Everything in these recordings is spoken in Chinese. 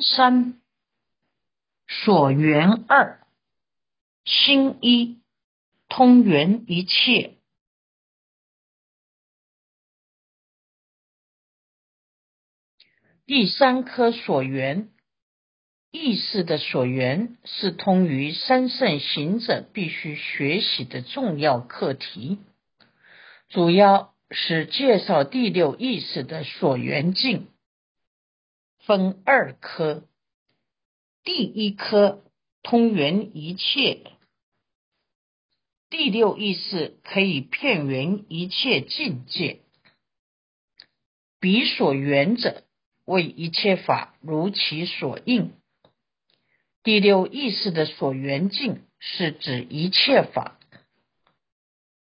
三所缘二心一通圆一切。第三颗所缘意识的所缘，是通于三圣行者必须学习的重要课题，主要是介绍第六意识的所缘境。分二科，第一科通圆一切，第六意识可以片圆一切境界，彼所缘者为一切法如其所应。第六意识的所缘境是指一切法，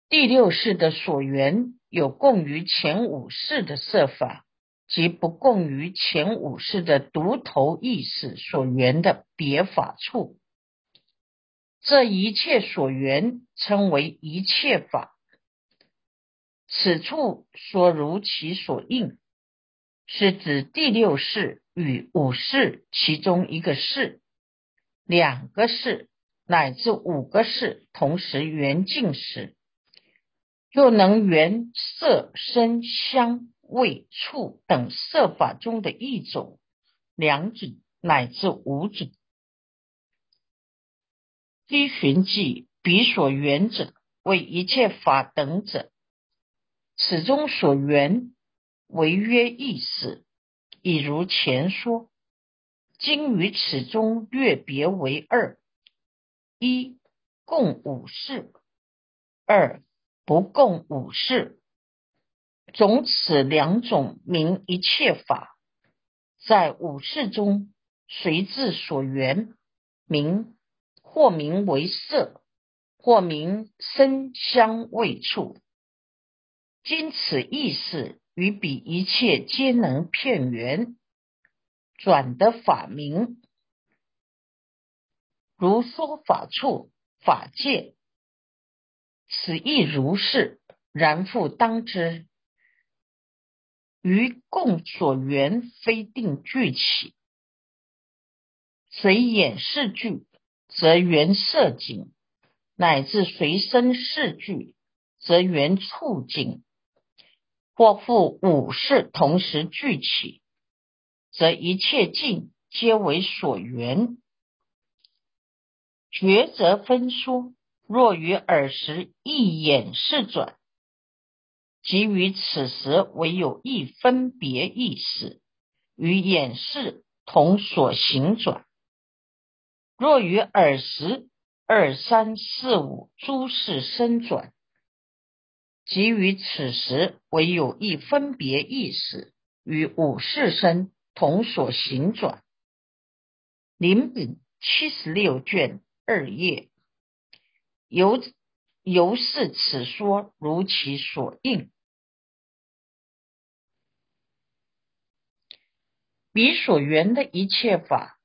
第六世的所缘有共于前五世的色法。即不共于前五世的独头意识所缘的别法处，这一切所缘称为一切法。此处说如其所应，是指第六世与五世其中一个世、两个世乃至五个世同时缘境时，又能缘色声香。味触等色法中的一种、两种乃至五种，依循迹彼所缘者为一切法等者，此中所缘为约意识，已如前说。今于此中略别为二：一共五事，二不共五事。总此两种名一切法，在五事中随自所缘名，或名为色，或名声香味触。今此意识与彼一切皆能片缘，转得法名，如说法处、法界，此亦如是。然复当知。于共所缘非定具起，随眼视具，则缘色景；乃至随身视具，则缘触景。或复五事同时具起，则一切境皆为所缘。抉择分说：若于耳时一眼视转。即于此时唯有一分别意识，与眼视同所行转。若于耳识二三四五诸事生转，即于此时唯有一分别意识，与五事生同所行转。临本七十六卷二页，由由是此说如其所应。彼所缘的一切法，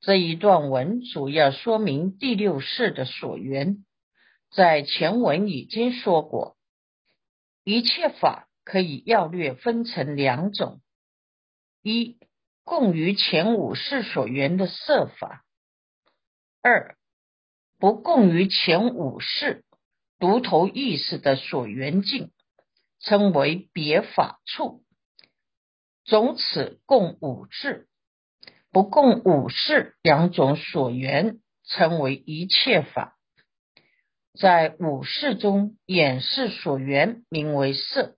这一段文主要说明第六世的所缘。在前文已经说过，一切法可以要略分成两种：一共于前五世所缘的色法；二不共于前五世独头意识的所缘境，称为别法处。总此共五智，不共五事两种所缘，称为一切法。在五事中，眼是所缘名为色，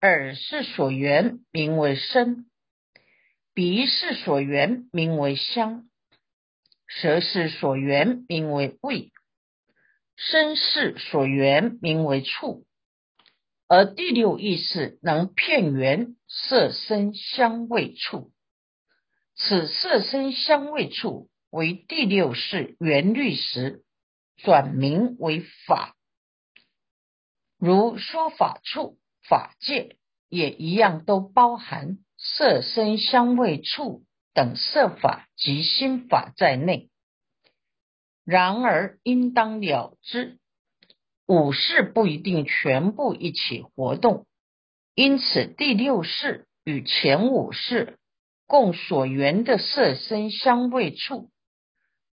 耳是所缘名为声，鼻是所缘名为香，舌是所缘名为味，身世所缘名为触。而第六意识能片缘色声香味触，此色声香味触为第六识缘律时，转名为法。如说法处、法界也一样，都包含色声香味触等色法及心法在内。然而应当了知。五世不一定全部一起活动，因此第六世与前五世共所缘的色身香味触，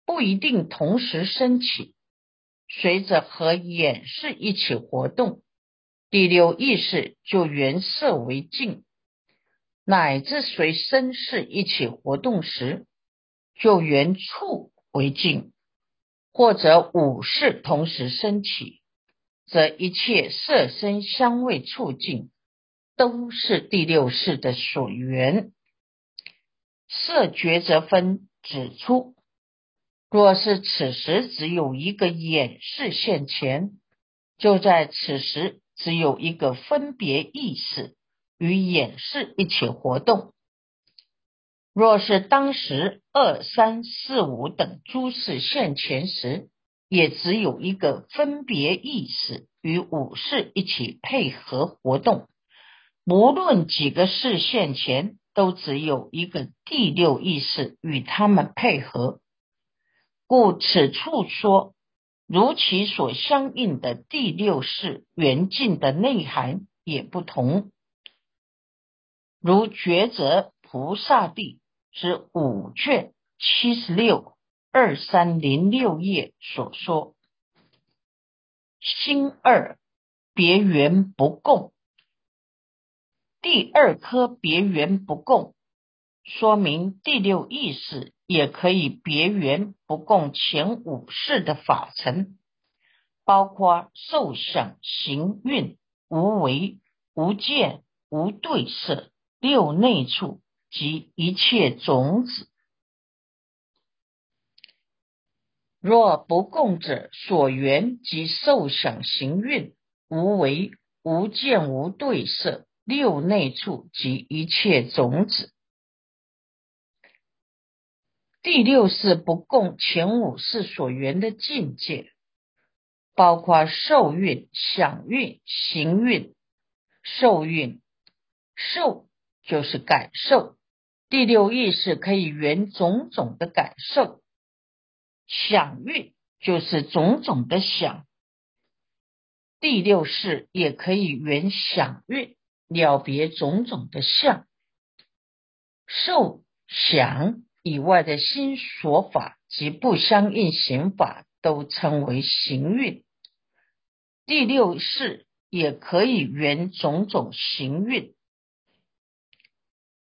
不一定同时升起，随着和眼识一起活动。第六意识就缘色为境，乃至随身识一起活动时，就缘触为境，或者五世同时升起，则一切色身香味触境都是第六世的所缘。色觉则分指出，若是此时只有一个眼视现前，就在此时只有一个分别意识与眼视一起活动；若是当时二三四五等诸事现前时，也只有一个分别意识与五事一起配合活动。无论几个事现前。都只有一个第六意识与他们配合，故此处说，如其所相应的第六识缘境的内涵也不同。如觉者菩萨地是五卷七十六二三零六页所说，心二别缘不共。第二颗别缘不共，说明第六意识也可以别缘不共前五世的法尘，包括受想行运、无为、无见、无对色、六内处及一切种子。若不共者，所缘即受想行运、无为、无见、无对色。六内处及一切种子，第六是不共前五世所缘的境界，包括受运、想运、行运。受运，受就是感受，第六意识可以缘种种的感受；想运就是种种的想，第六世也可以缘想运。了别种种的相，受想以外的心所法及不相应行法，都称为行运。第六世也可以圆种种行运。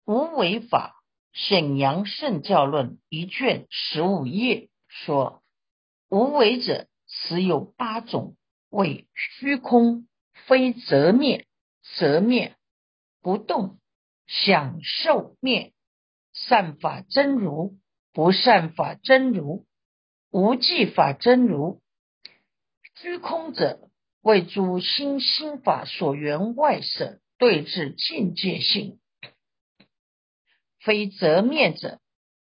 无为法沈阳圣教论一卷十五页说：无为者，实有八种，为虚空，非则灭。则灭不动，享受灭善法真如，不善法真如，无记法真如。虚空者为诸心心法所缘外色对治境界性，非则灭者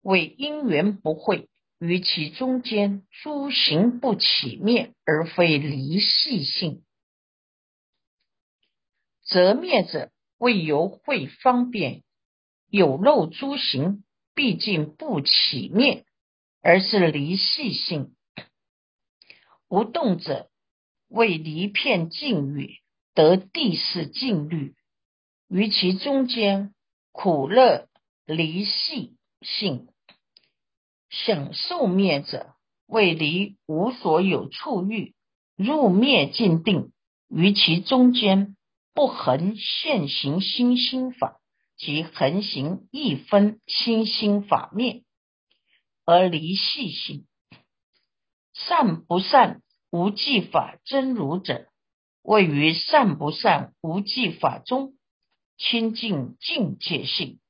为因缘不会于其中间诸行不起灭，而非离系性。则灭者，为由会方便有漏诸行，毕竟不起灭，而是离系性；无动者，为离片境语得地势境律，于其中间苦乐离系性；享受灭者，为离无所有处欲入灭尽定，于其中间。不恒现行心心法即恒行一分心心法灭而离系性善不善无记法真如者，位于善不善无记法中清净境界性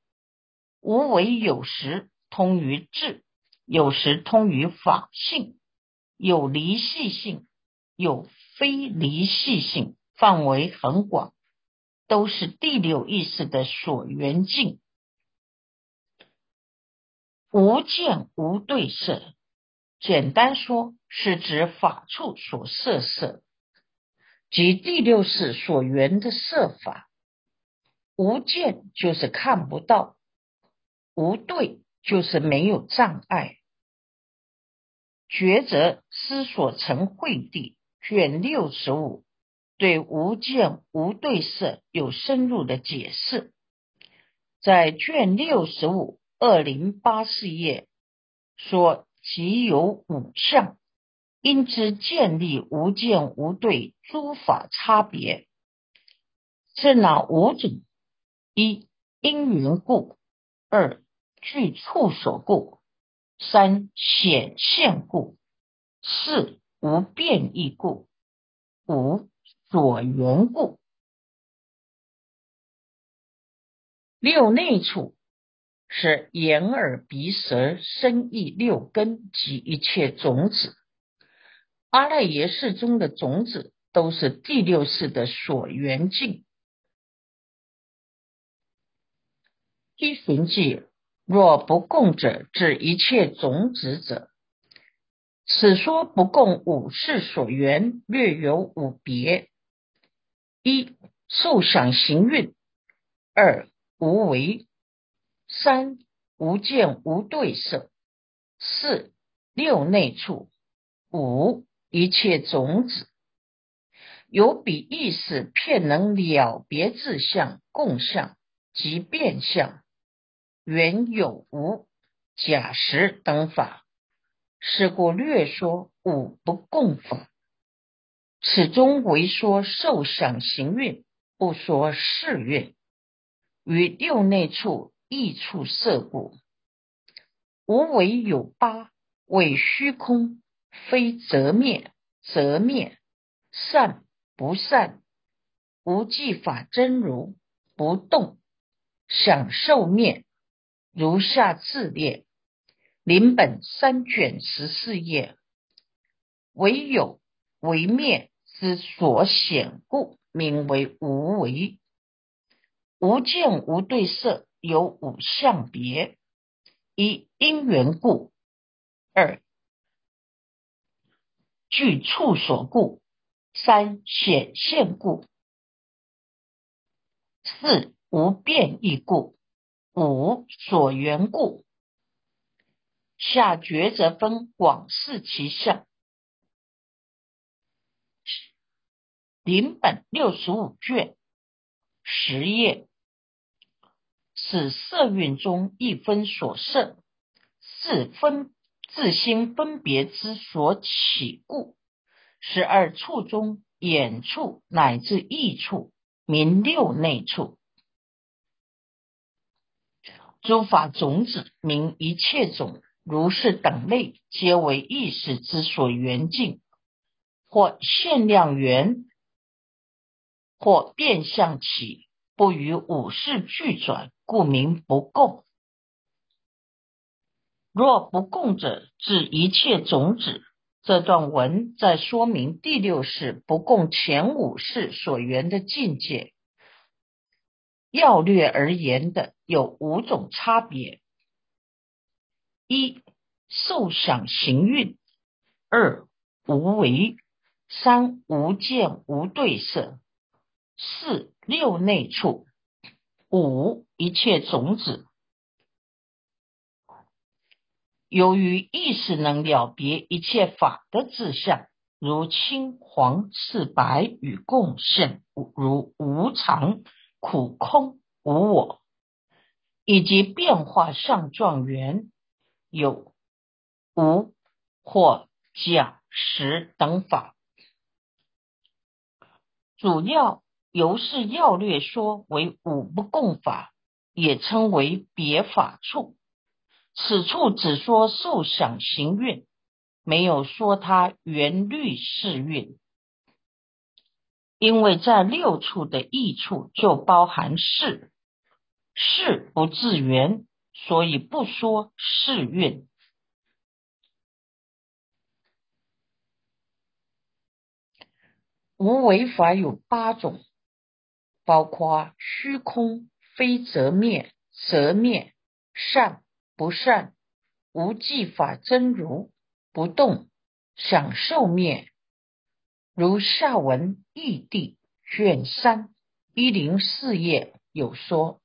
无为有时通于智，有时通于法性，有离系性，有非离系性。范围很广，都是第六意识的所缘境。无见无对色，简单说是指法处所摄色，即第六识所缘的色法。无见就是看不到，无对就是没有障碍。抉择思所成慧地卷六十五。对无见无对色有深入的解释，在卷六十五二零八四页说，即有五相，因之建立无见无对诸法差别，是哪五种？一因缘故，二具处所故，三显现故，四无变异故，五所缘故。六内处是眼耳鼻舌身意六根及一切种子。阿赖耶识中的种子都是第六识的所缘境。一寻记若不共者，指一切种子者。此说不共五世所缘，略有五别：一受想行蕴；二无为，三无见无对色，四六内处，五一切种子，有彼意识片能了别自相、共相及变相，原有无、假实等法，是故略说五不共法。此中为说受想行蕴，不说事蕴。于六内处异处色故，无为有八，为虚空，非则灭，则灭；善不善，无记法真如，不动，享受灭。如下自列，临本三卷十四页，唯有为灭之所显故，名为无为。无见无对色，有五相别：一因缘故，二具处所故，三显现故，四无变异故，五所缘故。下抉择分广视其相，临本六十五卷十页。此色蕴中一分所摄，是分自心分别之所起故。十二处中，眼处乃至意处，名六内处。诸法种子名一切种，如是等类，皆为意识之所缘境，或限量缘，或变相起，不与五事俱转。故名不共。若不共者，指一切种子。这段文在说明第六世不共前五世所缘的境界。要略而言的有五种差别：一、受想行蕴；二、无为；三、无见无对色；四、六内处。五一切种子，由于意识能了别一切法的志向，如青黄赤白与共性，如无常、苦、空、无我，以及变化相状缘有无或假实等法，主要。由是要略说为五不共法，也称为别法处。此处只说受想行蕴，没有说它原律是蕴。因为在六处的异处就包含事，事不自圆，所以不说是运。无为法有八种。包括虚空非则灭，则灭善不善，无记法真如不动，享受灭。如下文义地卷三一零四页有说，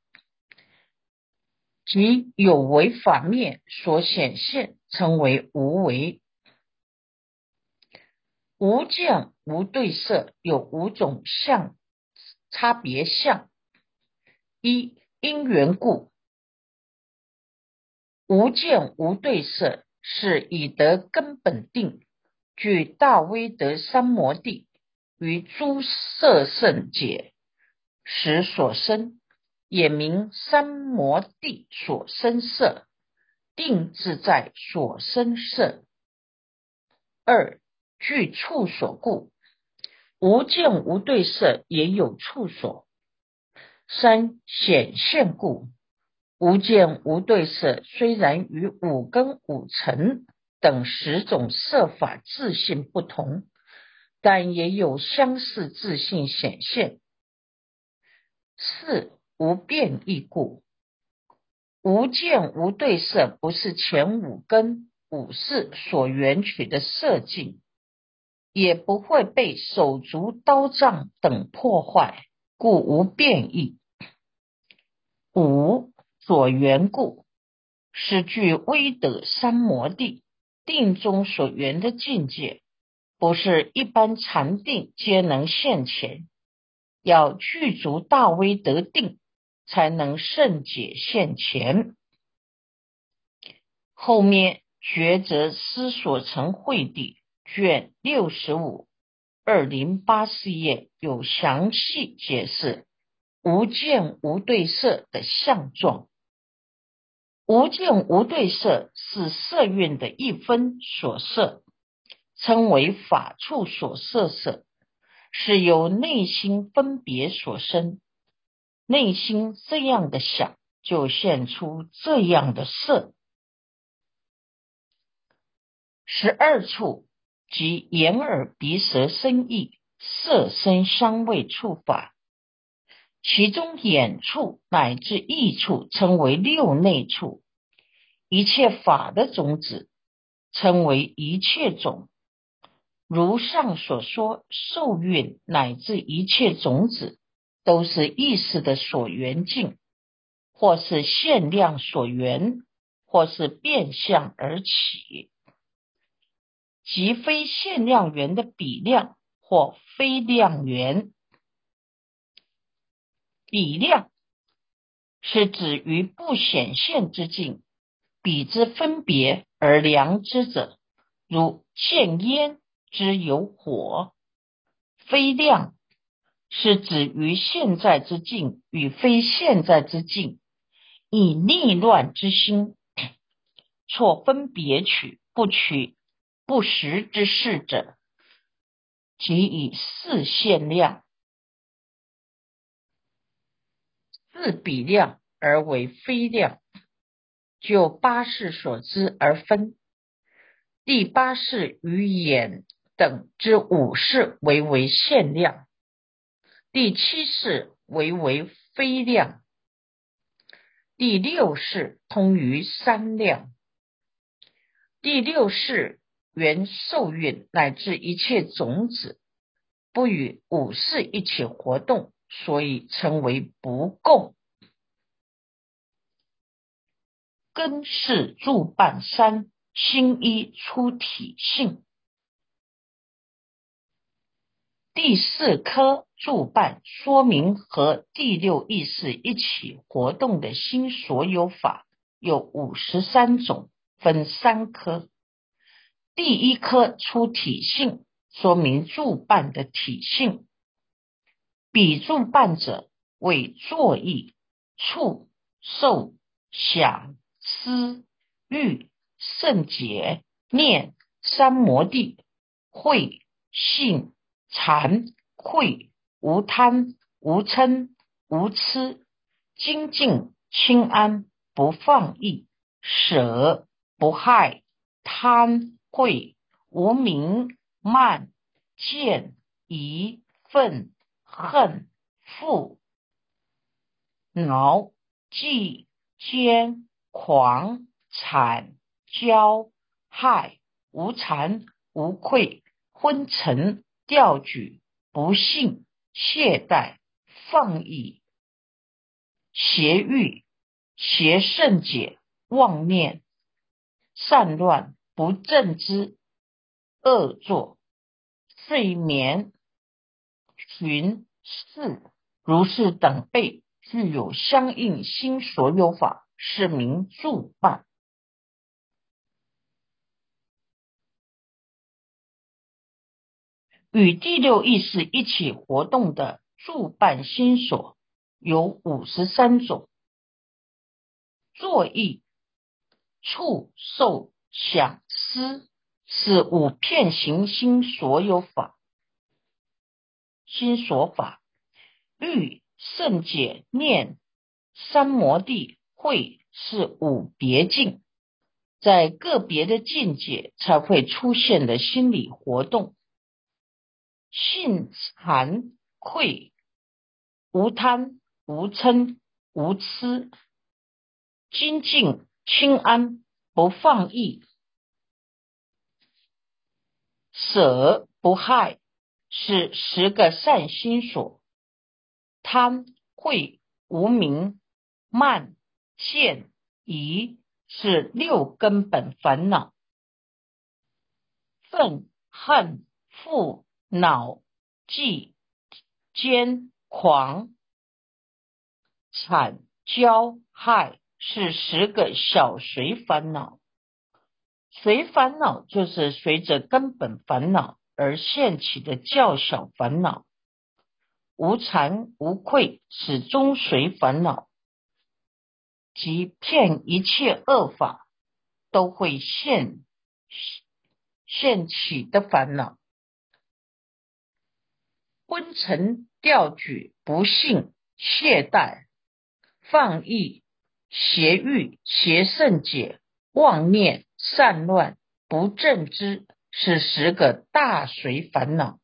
即有为法灭所显现，称为无为。无见无对色，有五种相。差别相一因缘故，无见无对色，是以得根本定。据大威德三摩地于诸色圣解时所生，也名三摩地所生色。定自在所生色。二具处所故，无见无对色，也有处所。三显现故。无见无对色，虽然与五根五尘等十种色法自信不同，但也有相似自信显现。四无变异故，无见无对色，不是前五根五识所缘取的色境，也不会被手足刀杖等破坏，故无变异。五。所缘故，是具威德三摩地定中所缘的境界，不是一般禅定皆能现前，要具足大威德定，才能圣解现前。后面抉择思所成会地卷六十五二零八四页有详细解释无见无对色的相状。无见无对色是色蕴的一分所色，称为法处所色色，是由内心分别所生。内心这样的想，就现出这样的色。十二处即眼耳鼻舌身意色声香味触法，其中眼处乃至意处称为六内处。一切法的种子称为一切种，如上所说，受孕乃至一切种子，都是意识的所缘境，或是限量所缘，或是变相而起，即非限量缘的比量或非量缘。比量是指于不显现之境。比之分别而量之者，如见烟之有火；非量是指于现在之境与非现在之境，以逆乱之心错分别取不取不实之事者，即以四现量、四比量而为非量。就八事所知而分，第八事与眼等之五事为为限量，第七事为为非量，第六事通于三量，第六事原受孕乃至一切种子不与五事一起活动，所以称为不共。根是助半三心一出体性，第四颗助半说明和第六意识一起活动的心所有法有五十三种，分三颗。第一颗出体性，说明助半的体性，比助半者为作意、触、受、想。思、欲、圣解、念、三摩地、慧、性、禅、慧、无贪、无嗔、无痴、精进、清安、不放逸、舍、不害、贪、慧、无名、慢、见、疑、愤、恨、负、恼、忌、奸。狂、惨、骄、害、无惭、无愧、昏沉、吊举、不信、懈怠、放逸、邪欲、邪圣解、妄念、散乱、不正之、恶作、睡眠、寻四如是等辈具有相应心所有法，是名住办。与第六意识一起活动的住办心所有五十三种：坐意、触、受、想、思，是五片行心所有法。心所法欲、圣解、念、三摩地、会是五别境，在个别的境界才会出现的心理活动。性惭愧，无贪无嗔无痴，精进清安不放逸，舍不害。是十个善心所。贪恚无明慢见疑是六根本烦恼，愤恨负。恼、忌、奸、狂、惨、骄、害，是十个小随烦恼。随烦恼就是随着根本烦恼而现起的较小烦恼。无惭无愧始终随烦恼，即骗一切恶法都会现现起的烦恼。昏沉吊举、不信、懈怠、放逸、邪欲、邪圣解、妄念、散乱、不正知，是十个大随烦恼。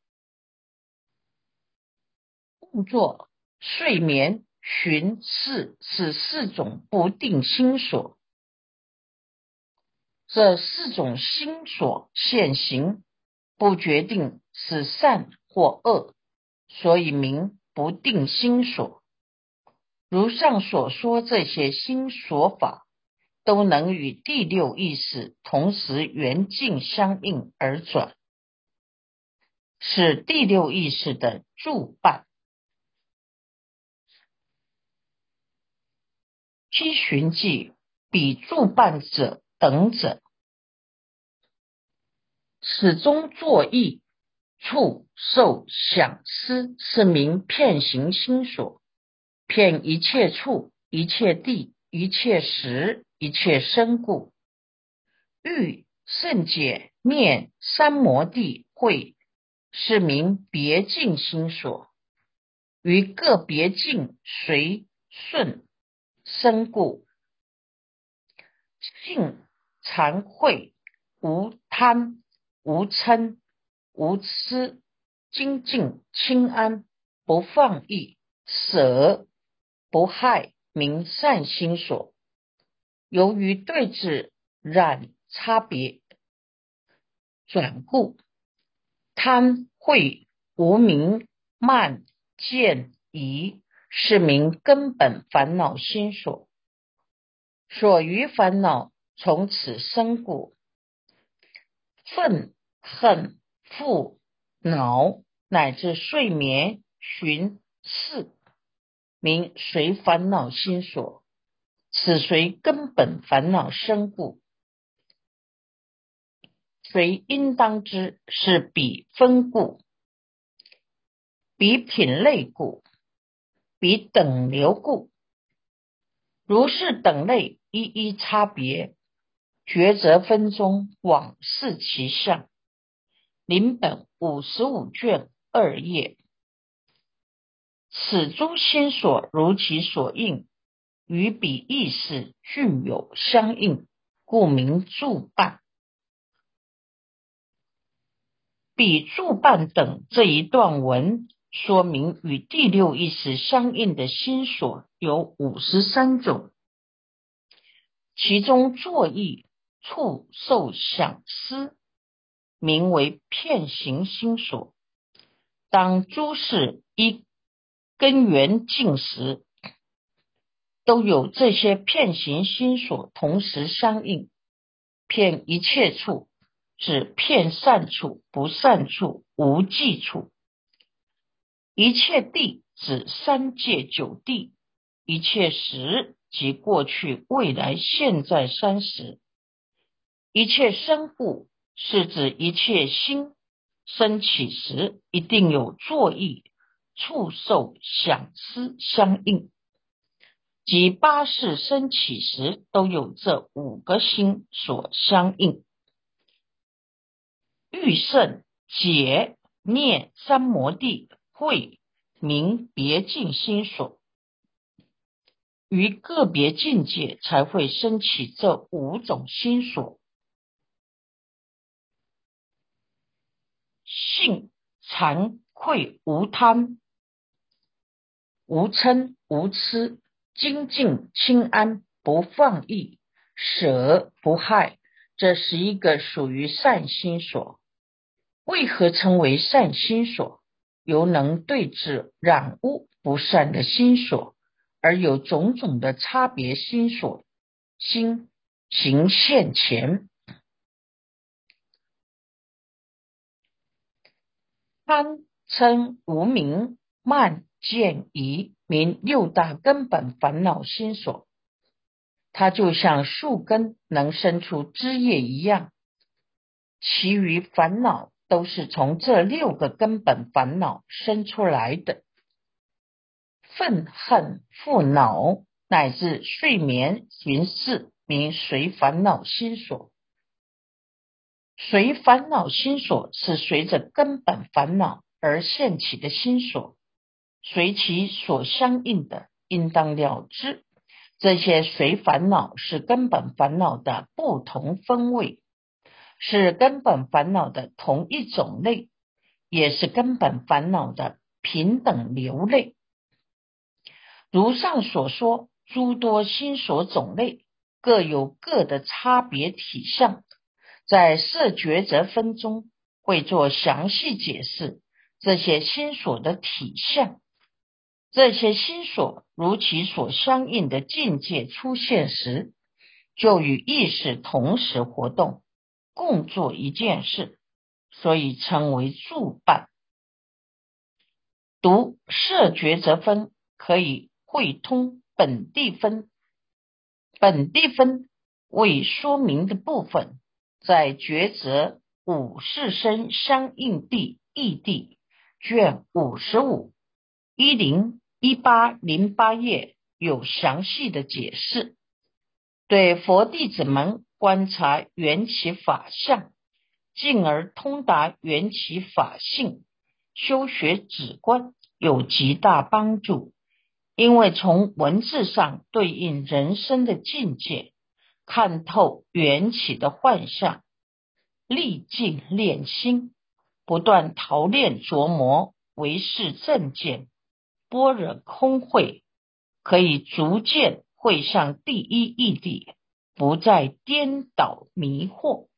工作、睡眠、寻事是四种不定心所。这四种心所现行，不决定是善或恶。所以名不定心所，如上所说，这些心所法都能与第六意识同时缘境相应而转，是第六意识的助伴。七寻记比助伴者等者，始终作意。触、受、想、思是名片行心所，片一切处、一切地、一切时、一切身故。欲、圣解、念、三摩地、会是名别境心所，于个别境随顺身故。性惭愧，无贪无嗔。无痴精进清安不放逸舍不害名善心所，由于对治染差别转故贪恚无明慢见疑是名根本烦恼心所，所余烦恼从此生故愤恨。复恼乃至睡眠寻事，名随烦恼心所，此随根本烦恼生故，随应当知是彼分故，彼品类故，彼等流故。如是等类一一差别，抉择分中往视其相。临本五十五卷二页，此诸心所如其所应，与彼意识具有相应，故名助伴。彼助伴等这一段文说明，与第六意识相应的心所有五十三种，其中作意、触、受、想、思。名为片行心所。当诸事一根源尽时，都有这些片行心所同时相应。片一切处，指片善处、不善处、无记处；一切地，指三界九地；一切时，即过去、未来、现在三时；一切生故。是指一切心升起时，一定有作意、触受、想思相应。即八识升起时，都有这五个心所相应。欲胜解念三摩地会明别境心所，于个别境界才会升起这五种心所。性惭愧无贪无嗔无痴。精进清安，不放逸，舍不害，这是一个属于善心所。为何称为善心所？由能对治染污不善的心所，而有种种的差别心所心行现前。贪嗔无名慢见疑。名六大根本烦恼心所，它就像树根能生出枝叶一样，其余烦恼都是从这六个根本烦恼生出来的。愤恨、负恼乃至睡眠、行事，名随烦恼心所。随烦恼心所是随着根本烦恼而现起的心所。随其所相应的，应当了知。这些随烦恼是根本烦恼的不同分位，是根本烦恼的同一种类，也是根本烦恼的平等流类。如上所说，诸多心所种类各有各的差别体相，在色觉则分中会做详细解释这些心所的体相。这些心所如其所相应的境界出现时，就与意识同时活动，共做一件事，所以称为助伴。读色觉则分可以会通本地分，本地分为说明的部分，在抉择五世身相应地异地卷五十五一零。一八零八页有详细的解释，对佛弟子们观察缘起法相，进而通达缘起法性，修学止观有极大帮助。因为从文字上对应人生的境界，看透缘起的幻象，历尽练心，不断陶炼琢磨，为是正见。般若空慧可以逐渐会上第一义地，不再颠倒迷惑。